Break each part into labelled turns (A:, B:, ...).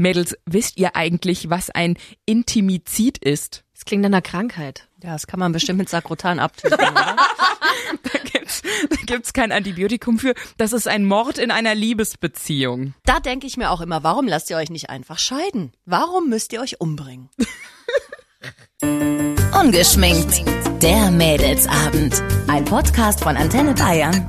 A: Mädels, wisst ihr eigentlich, was ein Intimizid ist?
B: Das klingt nach einer Krankheit.
C: Ja, das kann man bestimmt mit Sakrotan abtöten. oder?
A: Da gibt's, da gibt's kein Antibiotikum für. Das ist ein Mord in einer Liebesbeziehung.
C: da denke ich mir auch immer, warum lasst ihr euch nicht einfach scheiden? Warum müsst ihr euch umbringen?
D: Ungeschminkt. Der Mädelsabend. Ein Podcast von Antenne Bayern.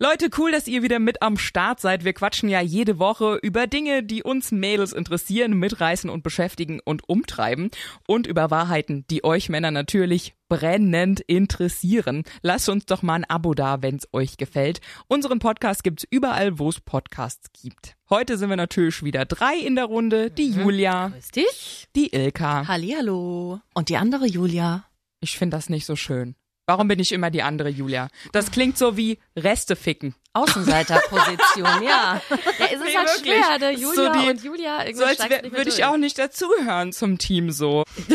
A: Leute, cool, dass ihr wieder mit am Start seid. Wir quatschen ja jede Woche über Dinge, die uns Mädels interessieren, mitreißen und beschäftigen und umtreiben und über Wahrheiten, die euch Männer natürlich brennend interessieren. Lasst uns doch mal ein Abo da, wenn's euch gefällt. Unseren Podcast gibt's überall, wo es Podcasts gibt. Heute sind wir natürlich wieder drei in der Runde. Die Julia,
C: Grüß dich.
A: die Ilka.
C: Hallihallo. Und die andere Julia?
A: Ich finde das nicht so schön. Warum bin ich immer die andere Julia? Das klingt so wie Reste ficken.
C: Außenseiterposition, ja.
B: Ja, es ist
A: Nee,
B: halt
A: wirklich.
B: schwer, ne?
A: So
B: Julia
A: die-
B: und Julia. irgendwie
A: So als würde ich auch nicht dazugehören zum Team so.
B: Wie,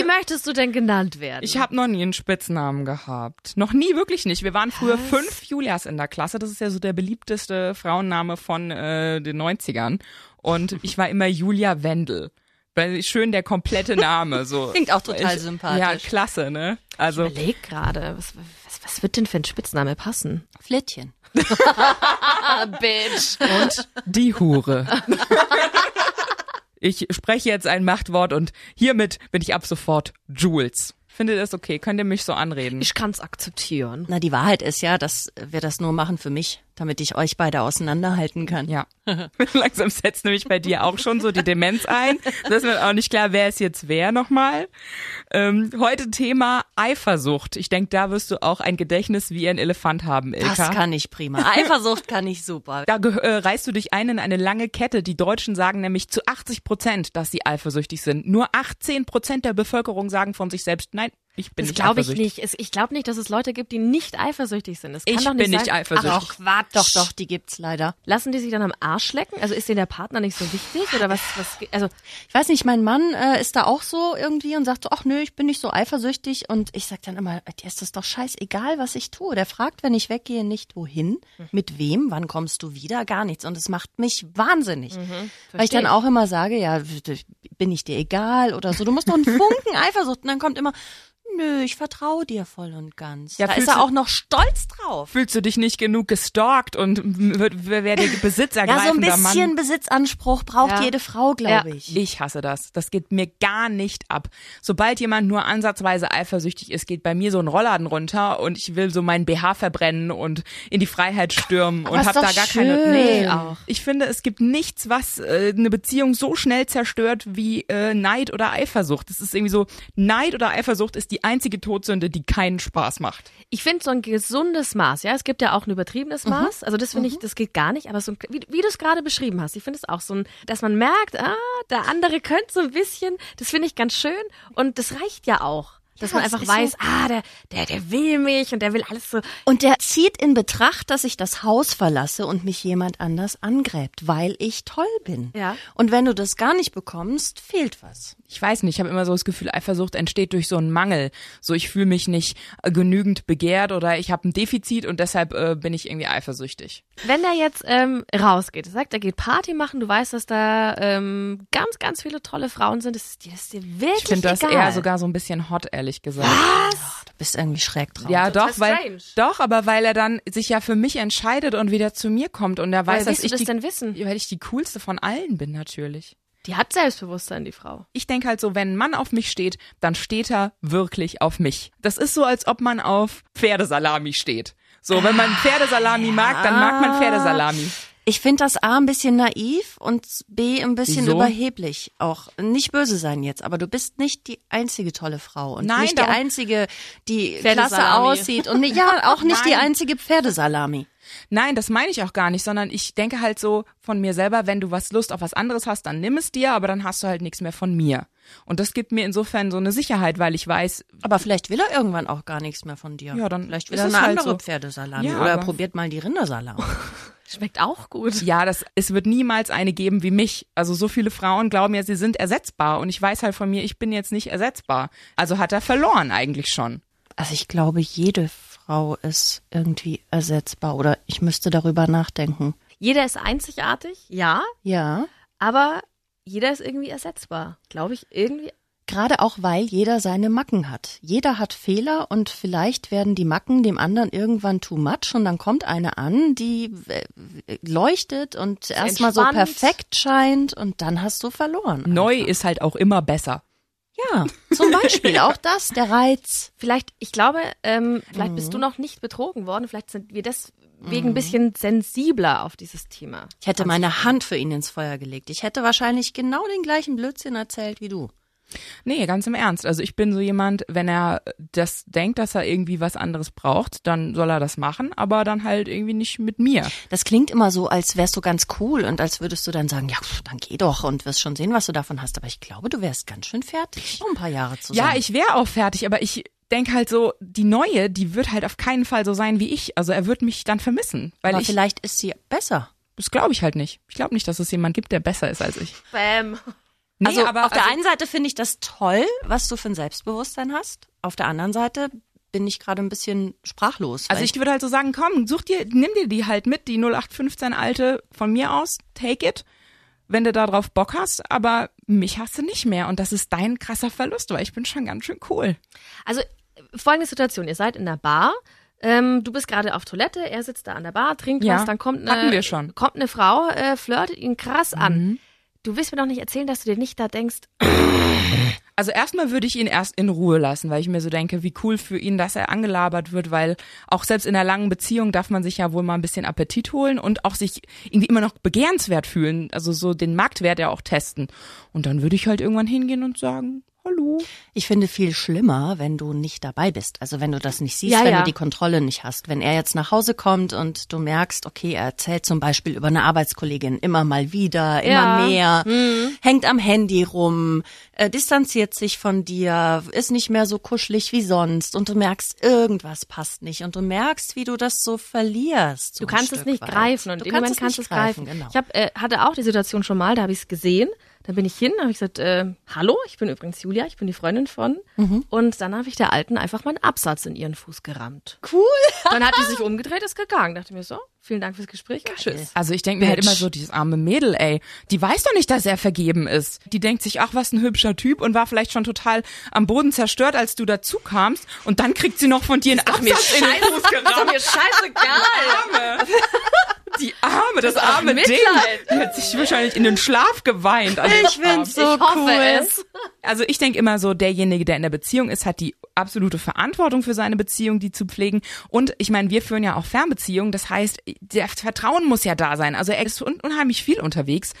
B: wie möchtest du denn genannt werden?
A: Ich habe noch nie einen Spitznamen gehabt. Noch nie, wirklich nicht. Wir waren früher fünf Julias in der Klasse. Das ist ja so der beliebteste Frauenname von äh, den 90ern. Und ich war immer Julia Wendel. Weil schön der komplette Name. So.
C: Klingt auch total
A: ich,
C: sympathisch.
A: Ja, klasse, ne? Also
B: überleg gerade, was, was, was wird denn für ein Spitzname passen?
C: Flittchen.
B: Bitch.
A: und die Hure. Ich spreche jetzt ein Machtwort und hiermit bin ich ab sofort Jules. Findet ihr das okay? Könnt ihr mich so anreden?
B: Ich kann's akzeptieren.
C: Na, die Wahrheit ist ja, dass wir das nur machen für mich, damit ich euch beide auseinanderhalten kann.
A: Ja. Langsam setzt nämlich bei dir auch schon so die Demenz ein. Das ist mir auch nicht klar, wer ist jetzt wer nochmal. Ähm, heute Thema Eifersucht. Ich denke, da wirst du auch ein Gedächtnis wie ein Elefant haben, Ilka.
C: Das kann ich prima. Eifersucht kann ich super.
A: da äh, reißt du dich ein in eine lange Kette. Die Deutschen sagen nämlich zu 80 Prozent, dass sie eifersüchtig sind. Nur 18 Prozent der Bevölkerung sagen von sich selbst, nein, ich bin
B: Das
A: nicht
B: glaube ich
A: eifersüchtig.
B: nicht. Ich glaube nicht, dass es Leute gibt, die nicht eifersüchtig sind. Das kann
A: Ich
B: doch nicht
A: bin nicht
B: sein.
A: eifersüchtig.
B: Ach, Quatsch.
C: Doch, doch, die gibt's leider.
B: Lassen die sich dann am Arsch lecken? Also ist denen der Partner nicht so wichtig oder was? was also
C: Ich weiß nicht, mein Mann äh, ist da auch so irgendwie und sagt so, ach nö, ich bin nicht so eifersüchtig. Und ich sag dann immer, dir ist das doch scheißegal, was ich tue. Der fragt, wenn ich weggehe, nicht wohin, mit wem, wann kommst du wieder, gar nichts. Und es macht mich wahnsinnig. Weil ich dann auch immer sage, ja, bin ich dir egal oder so. Du musst doch einen Funken Eifersucht. Und dann kommt immer, nö, ich vertraue dir voll und ganz.
A: Ja,
C: da ist er
A: du-
C: auch noch stolz drauf.
A: Fühlst du dich nicht genug gestalkt und wer der
C: Ja, so ein bisschen
A: Mann?
C: Besitzanspruch braucht
B: Ja.
C: jede Frau, glaube
B: Ja.
C: ich.
A: Ich hasse das. Das geht mir gar nicht ab. Sobald jemand nur ansatzweise eifersüchtig ist, geht bei mir so ein Rollladen runter und ich will so meinen BH verbrennen und in die Freiheit stürmen und
C: ist
A: hab da gar keine.
C: schön.
A: Nee,
B: auch.
A: Ich finde, es gibt nichts, was äh, eine Beziehung so schnell zerstört wie äh, Neid oder Eifersucht. Das ist irgendwie so, Neid oder Eifersucht ist die einzige Todsünde, die keinen Spaß macht.
B: ich finde so ein gesundes Maß, ja. Es gibt ja auch ein übertriebenes Maß. Also das finde ich, das geht gar nicht. Aber so ein, wie, wie du es gerade beschrieben hast, ich finde es auch so ein, dass man merkt, ah, der andere könnte so ein bisschen. Das finde ich ganz schön und das reicht ja auch. Dass
C: Ja,
B: man
C: das
B: einfach
C: ist so-
B: weiß, ah, der, der, der will mich und der will alles so.
C: Und der zieht in Betracht, dass ich das Haus verlasse und mich jemand anders angräbt, weil ich toll bin.
B: Ja.
C: Und wenn du das gar nicht bekommst, fehlt was.
A: ich weiß nicht, ich habe immer so das Gefühl, Eifersucht entsteht durch so einen Mangel. So, ich fühle mich nicht äh, genügend begehrt oder ich habe ein Defizit und deshalb äh, bin ich irgendwie eifersüchtig.
B: Wenn er jetzt ähm, rausgeht, er sagt, er geht Party machen, du weißt, dass da ähm, ganz, ganz viele tolle Frauen sind, das ist dir, das ist dir wirklich
A: Ich finde das eher sogar so ein bisschen hot, ehrlich gesagt.
C: Du bist irgendwie schräg drauf.
A: Ja,
B: Total
A: doch, weil
B: strange.
A: doch, aber weil er dann sich ja für mich entscheidet und wieder zu mir kommt und er weiß,
B: Woher
A: dass ich
B: das
A: die,
B: denn wissen?
A: weil ich die coolste von allen bin natürlich.
B: Die hat Selbstbewusstsein, die Frau.
A: Ich denke halt so, wenn ein Mann auf mich steht, dann steht er wirklich auf mich. Das ist so, als ob man auf Pferdesalami steht. So, wenn man Pferdesalami mag, dann mag man Pferdesalami.
C: Ich finde das A ein bisschen naiv und B ein bisschen
A: Wieso?
C: überheblich. Auch nicht böse sein jetzt, aber du bist nicht die einzige tolle Frau und
A: Nein,
C: nicht die einzige, die klasse aussieht und nicht, ja, auch nicht die
A: Nein.
C: einzige Pferdesalami.
A: Nein, das meine ich auch gar nicht, sondern ich denke halt so von mir selber, wenn du was Lust auf was anderes hast, dann nimm es dir, aber dann hast du halt nichts mehr von mir. Und das gibt mir insofern so eine Sicherheit, weil ich weiß,
C: Aber vielleicht will er irgendwann auch gar nichts mehr von dir.
A: Ja, dann
C: vielleicht will er eine
A: halt
C: andere
A: so.
C: Pferdesalami
A: Ja,
C: oder er probiert mal die Rindersalami.
B: Schmeckt auch gut.
A: ja, das, es wird niemals eine geben wie mich. Also so viele Frauen glauben ja, sie sind ersetzbar und ich weiß halt von mir, ich bin jetzt nicht ersetzbar. Also hat er verloren eigentlich schon.
C: Also ich glaube, jede Frau ist irgendwie ersetzbar oder ich müsste darüber nachdenken.
B: Jeder ist einzigartig, ja,
C: Ja.
B: aber jeder ist irgendwie ersetzbar. Glaube ich, irgendwie.
C: Gerade auch, weil jeder seine Macken hat. Jeder hat Fehler und vielleicht werden die Macken dem anderen irgendwann too much und dann kommt eine an, die äh, leuchtet und erstmal so perfekt scheint und dann hast du verloren.
A: Neu ist halt auch immer besser.
C: Ja, zum Beispiel auch das, der Reiz.
B: Vielleicht, ich glaube, ähm, vielleicht
C: Mhm.
B: bist du noch nicht betrogen worden. Vielleicht sind wir deswegen ein bisschen sensibler auf dieses Thema.
C: Ich hätte meine Hand für ihn ins Feuer gelegt. Ich hätte wahrscheinlich genau den gleichen Blödsinn erzählt wie du.
A: Nee, ganz im Ernst. Also ich bin so jemand, wenn er das denkt, dass er irgendwie was anderes braucht, dann soll er das machen, aber dann halt irgendwie nicht mit mir.
C: Das klingt immer so, als wärst du ganz cool und als würdest du dann sagen, ja, dann geh doch und wirst schon sehen, was du davon hast. Aber ich glaube, du wärst ganz schön fertig. Noch ein paar Jahre zusammen.
A: Ja, ich wäre auch fertig, aber ich denke halt so, die neue, die wird halt auf keinen Fall so sein wie ich. Also er wird mich dann vermissen, weil
C: Aber
A: ich,
C: vielleicht ist sie besser.
A: das glaube ich halt nicht. Ich glaube nicht, dass es jemand gibt, der besser ist als ich.
B: Bam.
A: Nee,
C: also
A: aber
C: auf der
A: also,
C: einen Seite finde ich das toll, was du für ein Selbstbewusstsein hast. Auf der anderen Seite bin ich gerade ein bisschen sprachlos.
A: also ich würde halt so sagen, komm, such dir, nimm dir die halt mit, die 0815 alte von mir aus, take it, wenn du da drauf Bock hast, aber mich hast du nicht mehr und das ist dein krasser Verlust, weil ich bin schon ganz schön cool.
B: Also folgende Situation: Ihr seid in der Bar. Ähm, du bist gerade auf Toilette, er sitzt da an der Bar, trinkt
A: Ja,
B: was, dann kommt eine,
A: wir schon. Mhm.
B: kommt eine Frau, äh, flirtet ihn krass an. Du willst mir doch nicht erzählen, dass du dir nicht da denkst,
A: Also erstmal würde ich ihn erst in Ruhe lassen, weil ich mir so denke, wie cool für ihn, dass er angelabert wird, weil auch selbst in einer langen Beziehung darf man sich ja wohl mal ein bisschen Appetit holen und auch sich irgendwie immer noch begehrenswert fühlen, also so den Marktwert ja auch testen. Und dann würde ich halt irgendwann hingehen und sagen, hallo.
C: Ich finde viel schlimmer, wenn du nicht dabei bist. Also wenn du das nicht siehst,
B: Ja,
C: wenn
B: ja.
C: du die Kontrolle nicht hast. Wenn er jetzt nach Hause kommt und du merkst, okay, er erzählt zum Beispiel über eine Arbeitskollegin immer mal wieder, immer
B: Ja. Mhm.
C: mehr, hängt am Handy rum, äh, distanziert sich von dir, ist nicht mehr so kuschelig wie sonst und du merkst, irgendwas passt nicht und du merkst, wie du das so verlierst. So
B: du kannst es nicht
C: weit.
B: greifen und
C: du
B: Moment
C: es
B: kannst es greifen.
C: Genau.
B: Ich hab, äh, hatte auch die Situation schon mal, da habe ich es gesehen. Dann bin ich hin, habe ich gesagt, äh, hallo, ich bin übrigens Julia, ich bin die Freundin von.
C: Mhm.
B: Und dann habe ich der Alten einfach meinen Absatz in ihren Fuß gerammt.
C: cool.
B: Dann hat die sich umgedreht, ist gegangen. Dachte mir so, vielen Dank fürs Gespräch und tschüss.
A: Also ich denke mir halt immer so, dieses arme Mädel, ey, die weiß doch nicht, dass er vergeben ist. Die denkt sich, ach, was ein hübscher Typ und war vielleicht schon total am Boden zerstört, als du dazu kamst. Und dann kriegt sie noch von dir einen Absatz in den Fuß gerammt.
B: mir scheißegal.
A: Die Arme, das
B: auch
A: arme Ding.
B: Mitleid.
A: Die hat sich wahrscheinlich in den Schlaf geweint. dem
C: Ich find's
A: Abend.
C: so
B: ich hoffe
C: cool.
B: es.
A: Also ich denke immer so, derjenige, der in der Beziehung ist, hat die absolute Verantwortung für seine Beziehung, die zu pflegen. Und ich meine, wir führen ja auch Fernbeziehungen. Das heißt, der Vertrauen muss ja da sein. Also er ist un unheimlich viel unterwegs.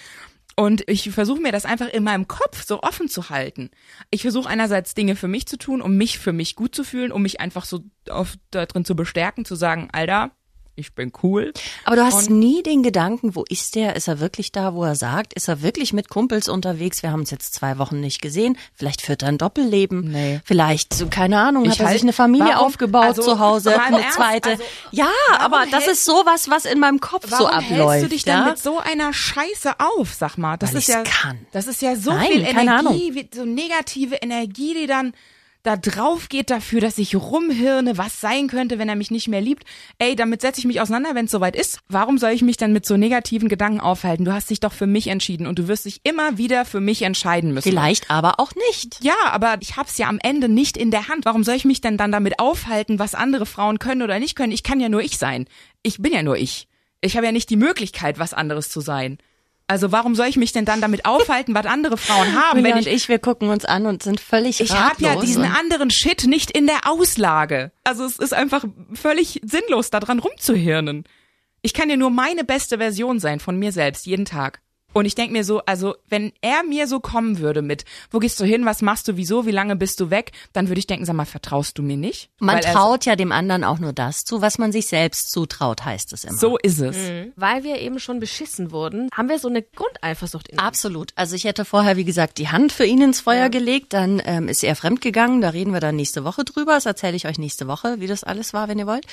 A: Und ich versuche mir das einfach in meinem Kopf so offen zu halten. Ich versuche einerseits Dinge für mich zu tun, um mich für mich gut zu fühlen, um mich einfach so auf, da drin zu bestärken, zu sagen, Alter, ich bin cool.
C: Aber du hast
A: Und-
C: nie den Gedanken, wo ist der? Ist er wirklich da, wo er sagt? Ist er wirklich mit Kumpels unterwegs? Wir haben uns jetzt zwei Wochen nicht gesehen. Vielleicht führt er ein Doppelleben.
A: Nee.
C: Vielleicht, so, keine Ahnung,
A: Ich
C: hat er
A: halt-
C: sich eine Familie
A: warum-
C: aufgebaut
A: also,
C: zu Hause, eine
A: Ernst,
C: zweite.
A: also,
C: ja, aber das
A: hältst-
C: ist sowas, was in meinem Kopf so
A: Warum
C: abläuft.
A: hältst du dich
C: ja?
A: denn mit so einer Scheiße auf, sag mal? Das
C: Weil
A: ist ja,
C: kann.
A: das ist ja so
C: Nein,
A: viel Energie, wie, so negative Energie, die dann da drauf geht dafür, dass ich rumhirne, was sein könnte, wenn er mich nicht mehr liebt. Ey, damit setze ich mich auseinander, wenn es soweit ist. Warum soll ich mich dann mit so negativen Gedanken aufhalten? Du hast dich doch für mich entschieden und du wirst dich immer wieder für mich entscheiden müssen.
C: Vielleicht aber auch nicht.
A: Ja, aber ich hab's ja am Ende nicht in der Hand. Warum soll ich mich denn dann damit aufhalten, was andere Frauen können oder nicht können? Ich kann ja nur ich sein. Ich bin ja nur ich. Ich habe ja nicht die Möglichkeit, was anderes zu sein. Also warum soll ich mich denn dann damit aufhalten, was andere Frauen haben,
C: Julia
A: wenn
C: und
A: ich
C: ich, wir gucken uns an und sind völlig
A: ich habe ja diesen anderen Shit nicht in der Auslage. Also es ist einfach völlig sinnlos, da dran rumzuhirnen. Ich kann ja nur meine beste Version sein von mir selbst, jeden Tag. Und ich denk mir so, also wenn er mir so kommen würde mit, wo gehst du hin, was machst du, wieso, wie lange bist du weg, dann würde ich denken, sag mal, vertraust du mir nicht?
C: Man
A: Weil
C: traut ja dem anderen auch nur das zu, was man sich selbst zutraut, heißt es immer.
A: So ist es.
B: Weil wir eben schon beschissen wurden, haben wir so eine Grundeifersucht in uns.
C: Absolut. Also ich hätte vorher, wie gesagt, die Hand für ihn ins Feuer gelegt, dann ähm, ist er fremdgegangen, da reden wir dann nächste Woche drüber, das erzähle ich euch nächste Woche, wie das alles war, wenn ihr wollt.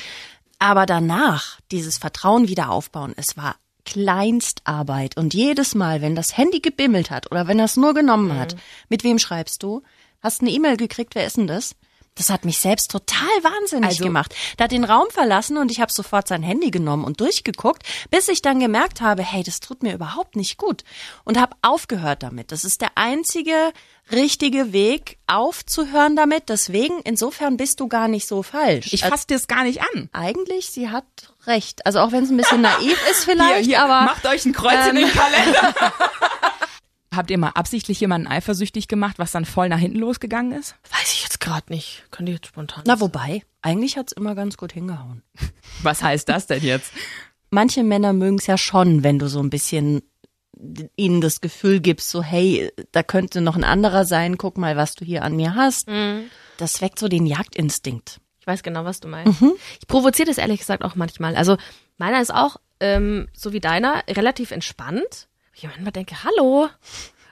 C: Aber danach, dieses Vertrauen wieder aufbauen, es war Kleinstarbeit und jedes Mal, wenn das Handy gebimmelt hat oder wenn er es nur genommen hat, mit wem schreibst du? Hast eine E-Mail gekriegt, wer ist denn das? Das hat mich selbst total wahnsinnig
A: Also-
C: gemacht. Der hat den Raum verlassen und ich habe sofort sein Handy genommen und durchgeguckt, bis ich dann gemerkt habe, hey, das tut mir überhaupt nicht gut und habe aufgehört damit. Das ist der einzige richtige Weg, aufzuhören damit. Deswegen, insofern bist du gar nicht so falsch.
A: Ich fasse dir es gar nicht an.
C: eigentlich, sie hat recht. Also auch wenn es ein bisschen naiv ist vielleicht,
A: hier, hier,
C: aber
A: macht euch ein Kreuz in
C: ähm,
A: den Kalender. Habt ihr mal absichtlich jemanden eifersüchtig gemacht, was dann voll nach hinten losgegangen ist?
B: Weiß ich gerade nicht. Kann ich jetzt spontan.
C: na wobei, eigentlich hat's immer ganz gut hingehauen.
A: Was heißt das denn jetzt?
C: manche Männer mögen es ja schon, wenn du so ein bisschen ihnen das Gefühl gibst, so hey, da könnte noch ein anderer sein, guck mal, was du hier an mir hast. Das weckt so den Jagdinstinkt.
B: Ich weiß genau, was du meinst. Ich provoziere das ehrlich gesagt auch manchmal. Also meiner ist auch, ähm, so wie deiner, relativ entspannt. Ich manchmal denke, hallo.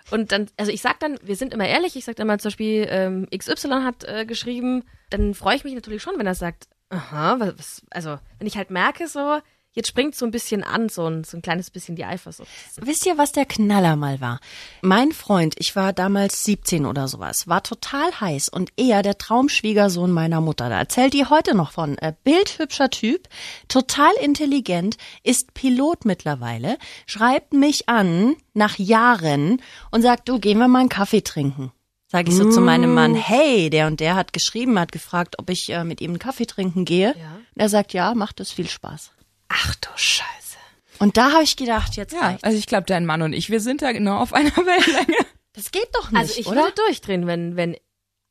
B: Und dann, also ich sag dann, wir sind immer ehrlich, ich sag dann mal zum Beispiel, ähm, XY hat äh, geschrieben, dann freue ich mich natürlich schon, wenn er sagt, aha, was, also wenn ich halt merke so, jetzt springt so ein bisschen an, so ein, so ein kleines bisschen die Eifersucht.
C: Wisst ihr, was der Knaller mal war? Mein Freund, ich war damals 17 oder sowas, war total heiß und er der Traumschwiegersohn meiner Mutter. Da erzählt die heute noch von. Äh, bildhübscher Typ, total intelligent, ist Pilot mittlerweile, schreibt mich an nach Jahren und sagt, du, gehen wir mal einen Kaffee trinken. Sag ich so zu meinem Mann, hey, der und der hat geschrieben, hat gefragt, ob ich äh, mit ihm einen Kaffee trinken gehe.
B: Ja.
C: Er sagt, ja, macht es viel Spaß.
B: Ach du Scheiße.
C: Und da habe ich gedacht, jetzt
A: Ja,
C: reicht's.
A: also ich glaube, dein Mann und ich, wir sind da genau auf einer Wellenlänge.
C: Das geht doch nicht,
B: Also ich
C: oder?
B: würde durchdrehen, wenn, wenn,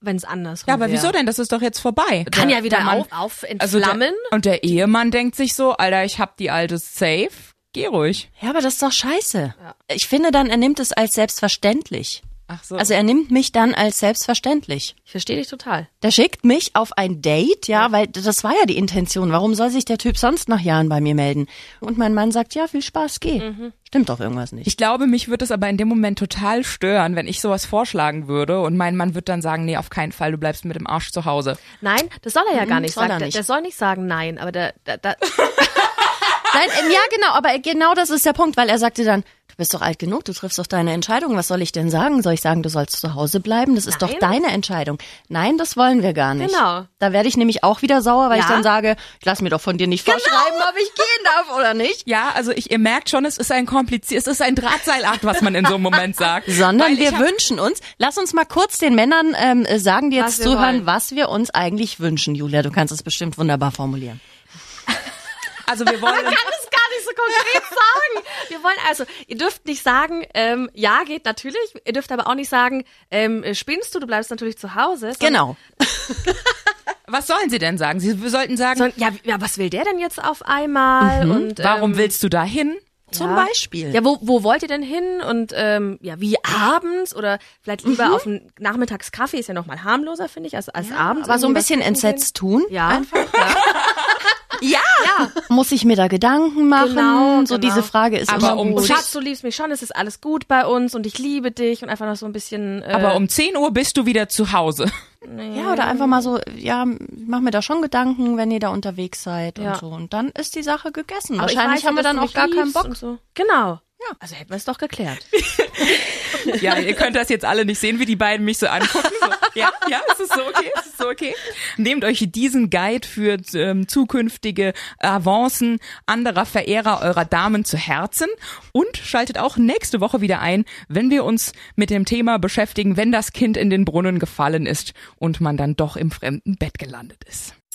B: wenn es andersrum
A: Ja, aber
B: wär.
A: wieso denn? Das ist doch jetzt vorbei.
B: Kann
A: Der-
B: ja wieder
A: der Mann-
B: auf, auf
A: Also
B: entflammen.
A: der, und der Ehemann denkt sich so, Alter, ich hab die alte safe, geh ruhig.
C: Ja, aber das ist doch scheiße. Ich finde dann, er nimmt es als selbstverständlich.
A: Ach so.
C: Also er nimmt mich dann als selbstverständlich.
B: ich verstehe dich total.
C: Der schickt mich auf ein Date, ja, weil das war ja die Intention. Warum soll sich der Typ sonst nach Jahren bei mir melden? Und mein Mann sagt, ja, viel Spaß, geh. Stimmt doch irgendwas nicht.
A: ich glaube, mich würde es aber in dem Moment total stören, wenn ich sowas vorschlagen würde und mein Mann wird dann sagen, nee, auf keinen Fall, du bleibst mit dem Arsch zu Hause.
B: Nein, das soll er ja gar nicht
C: soll er
B: sagen. Der,
C: nicht.
B: der soll nicht sagen nein, aber der, der, der
C: Nein, ähm, ja, genau, aber genau das ist der Punkt, weil er sagte dann, du bist doch alt genug, du triffst doch deine Entscheidung, was soll ich denn sagen? Soll ich sagen, du sollst zu Hause bleiben? Das ist doch
B: Nein.
C: deine Entscheidung. Nein, das wollen wir gar nicht.
B: Genau.
C: Da werde ich nämlich auch wieder sauer, weil ich
B: Ja.
C: dann sage, ich lass mir doch von dir nicht vorschreiben, ob ich gehen darf oder nicht.
A: Ja, also ich, ihr merkt schon, es ist ein kompliziert, es ist ein Drahtseilakt, was man in so einem Moment sagt.
C: Sondern
A: Weil ich
C: wir
A: hab-
C: wünschen uns, lass uns mal kurz den Männern ähm, sagen, die jetzt
B: Was
C: zuhören,
B: wollen.
C: was wir uns eigentlich wünschen. Julia, du kannst es bestimmt wunderbar formulieren.
A: Also wir wollen,
B: kann es gar nicht so konkret sagen. Wir wollen also, ihr dürft nicht sagen, ähm, ja, geht natürlich. Ihr dürft aber auch nicht sagen, ähm, spinnst du, du bleibst natürlich zu Hause.
C: Genau.
A: was sollen sie denn sagen? Sie sollten sagen,
B: Sondern, ja, ja, was will der denn jetzt auf einmal? Und,
A: warum
B: ähm,
A: willst du da hin?
C: Zum
B: Ja.
C: Beispiel.
B: Ja, wo, wo wollt ihr denn hin? Und ähm, ja, wie abends oder vielleicht lieber auf einen Nachmittagskaffee ist ja noch mal harmloser, finde ich, als, als abends.
C: aber so ein bisschen entsetzt tun.
B: Ja.
C: Einfach, ja. Ja. Muss ich mir da Gedanken machen?
B: Genau,
C: so
B: genau.
C: diese Frage ist
A: Aber
C: immer
A: um
C: gut.
B: Schatz, du liebst mich schon, es ist alles gut bei uns und ich liebe dich und einfach noch so ein bisschen. Äh,
A: Aber um 10 Uhr bist du wieder zu Hause.
C: Ja, oder einfach mal so, ja, mach mir da schon Gedanken, wenn ihr da unterwegs seid
B: Ja.
C: und so. Und dann ist die Sache gegessen.
B: aber ich
C: Wahrscheinlich
B: weiß,
C: haben wir dann auch gar keinen Bock.
B: So. Genau. Ja. Also hätten wir es doch geklärt.
A: Ja, ihr könnt das jetzt alle nicht sehen, wie die beiden mich so angucken. So, ja, ja, ist es so okay? Ist es so okay? Nehmt euch diesen Guide für ähm, zukünftige Avancen anderer Verehrer eurer Damen zu Herzen und schaltet auch nächste Woche wieder ein, wenn wir uns mit dem Thema beschäftigen, wenn das Kind in den Brunnen gefallen ist und man dann doch im fremden Bett gelandet ist.